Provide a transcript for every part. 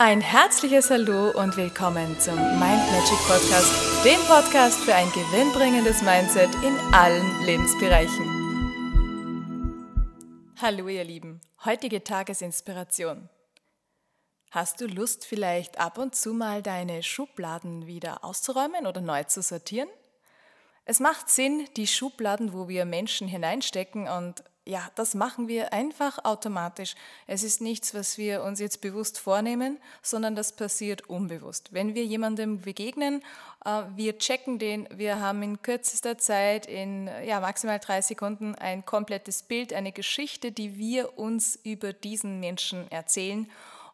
Ein herzliches Hallo und willkommen zum Mind Magic Podcast, dem Podcast für ein gewinnbringendes Mindset in allen Lebensbereichen. Hallo ihr Lieben, heutige Tagesinspiration. Hast du Lust vielleicht ab und zu mal deine Schubladen wieder auszuräumen oder neu zu sortieren? Es macht Sinn, die Schubladen, wo wir Menschen hineinstecken und ja, das machen wir einfach automatisch. Es ist nichts, was wir uns jetzt bewusst vornehmen, sondern das passiert unbewusst. Wenn wir jemandem begegnen, äh, wir checken den, wir haben in kürzester Zeit, in ja, maximal drei Sekunden, ein komplettes Bild, eine Geschichte, die wir uns über diesen Menschen erzählen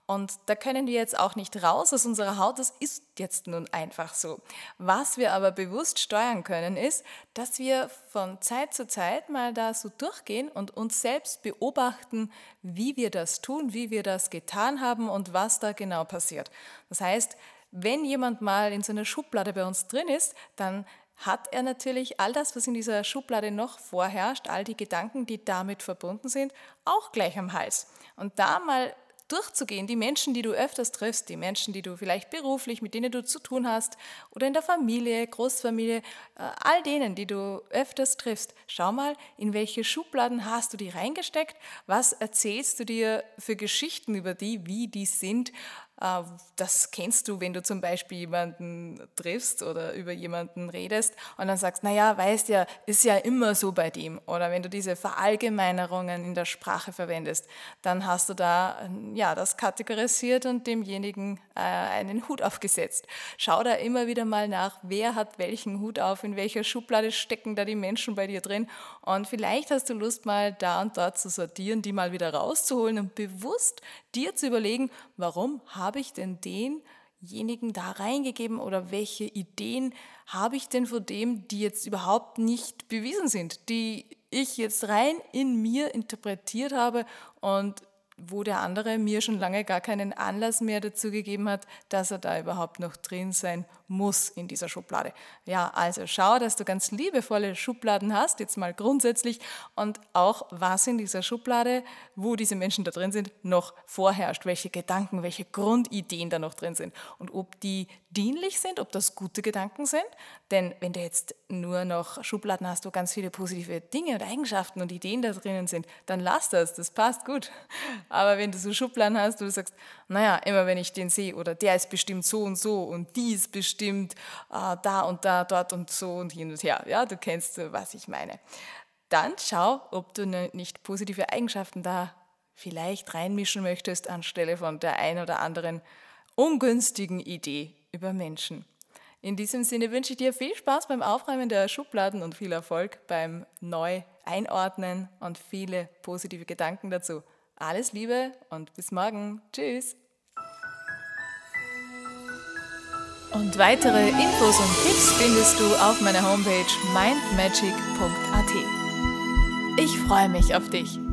und da können wir jetzt auch nicht raus aus unserer Haut, das ist jetzt nun einfach so. Was wir aber bewusst steuern können, ist, dass wir von Zeit zu Zeit mal da so durchgehen und uns selbst beobachten, wie wir das tun, wie wir das getan haben und was da genau passiert. Das heißt, wenn jemand mal in so einer Schublade bei uns drin ist, dann hat er natürlich all das, was in dieser Schublade noch vorherrscht, all die Gedanken, die damit verbunden sind, auch gleich am Hals. Und da mal durchzugehen, die Menschen, die du öfters triffst, die Menschen, die du vielleicht beruflich, mit denen du zu tun hast oder in der Familie, Großfamilie, äh, all denen, die du öfters triffst, schau mal, in welche Schubladen hast du die reingesteckt, was erzählst du dir für Geschichten über die, wie die sind, das kennst du, wenn du zum Beispiel jemanden triffst oder über jemanden redest und dann sagst, naja, weißt ja, ist ja immer so bei dem. Oder wenn du diese Verallgemeinerungen in der Sprache verwendest, dann hast du da ja, das kategorisiert und demjenigen äh, einen Hut aufgesetzt. Schau da immer wieder mal nach, wer hat welchen Hut auf, in welcher Schublade stecken da die Menschen bei dir drin. Und vielleicht hast du Lust, mal da und dort zu sortieren, die mal wieder rauszuholen und bewusst dir zu überlegen, warum habe ich denn denjenigen da reingegeben oder welche Ideen habe ich denn von dem, die jetzt überhaupt nicht bewiesen sind, die ich jetzt rein in mir interpretiert habe und wo der andere mir schon lange gar keinen Anlass mehr dazu gegeben hat, dass er da überhaupt noch drin sein muss in dieser Schublade. Ja, also schau, dass du ganz liebevolle Schubladen hast, jetzt mal grundsätzlich, und auch was in dieser Schublade, wo diese Menschen da drin sind, noch vorherrscht, welche Gedanken, welche Grundideen da noch drin sind und ob die dienlich sind, ob das gute Gedanken sind. Denn wenn du jetzt nur noch Schubladen hast, wo ganz viele positive Dinge und Eigenschaften und Ideen da drinnen sind, dann lass das, das passt gut. Aber wenn du so Schubladen hast, wo du sagst, naja, immer wenn ich den sehe oder der ist bestimmt so und so und die ist bestimmt äh, da und da, dort und so und hin und her, ja, du kennst, was ich meine. Dann schau, ob du ne, nicht positive Eigenschaften da vielleicht reinmischen möchtest anstelle von der ein oder anderen ungünstigen Idee über Menschen. In diesem Sinne wünsche ich dir viel Spaß beim Aufräumen der Schubladen und viel Erfolg beim Neu-Einordnen und viele positive Gedanken dazu. Alles Liebe und bis morgen. Tschüss. Und weitere Infos und Tipps findest du auf meiner Homepage mindmagic.at. Ich freue mich auf dich.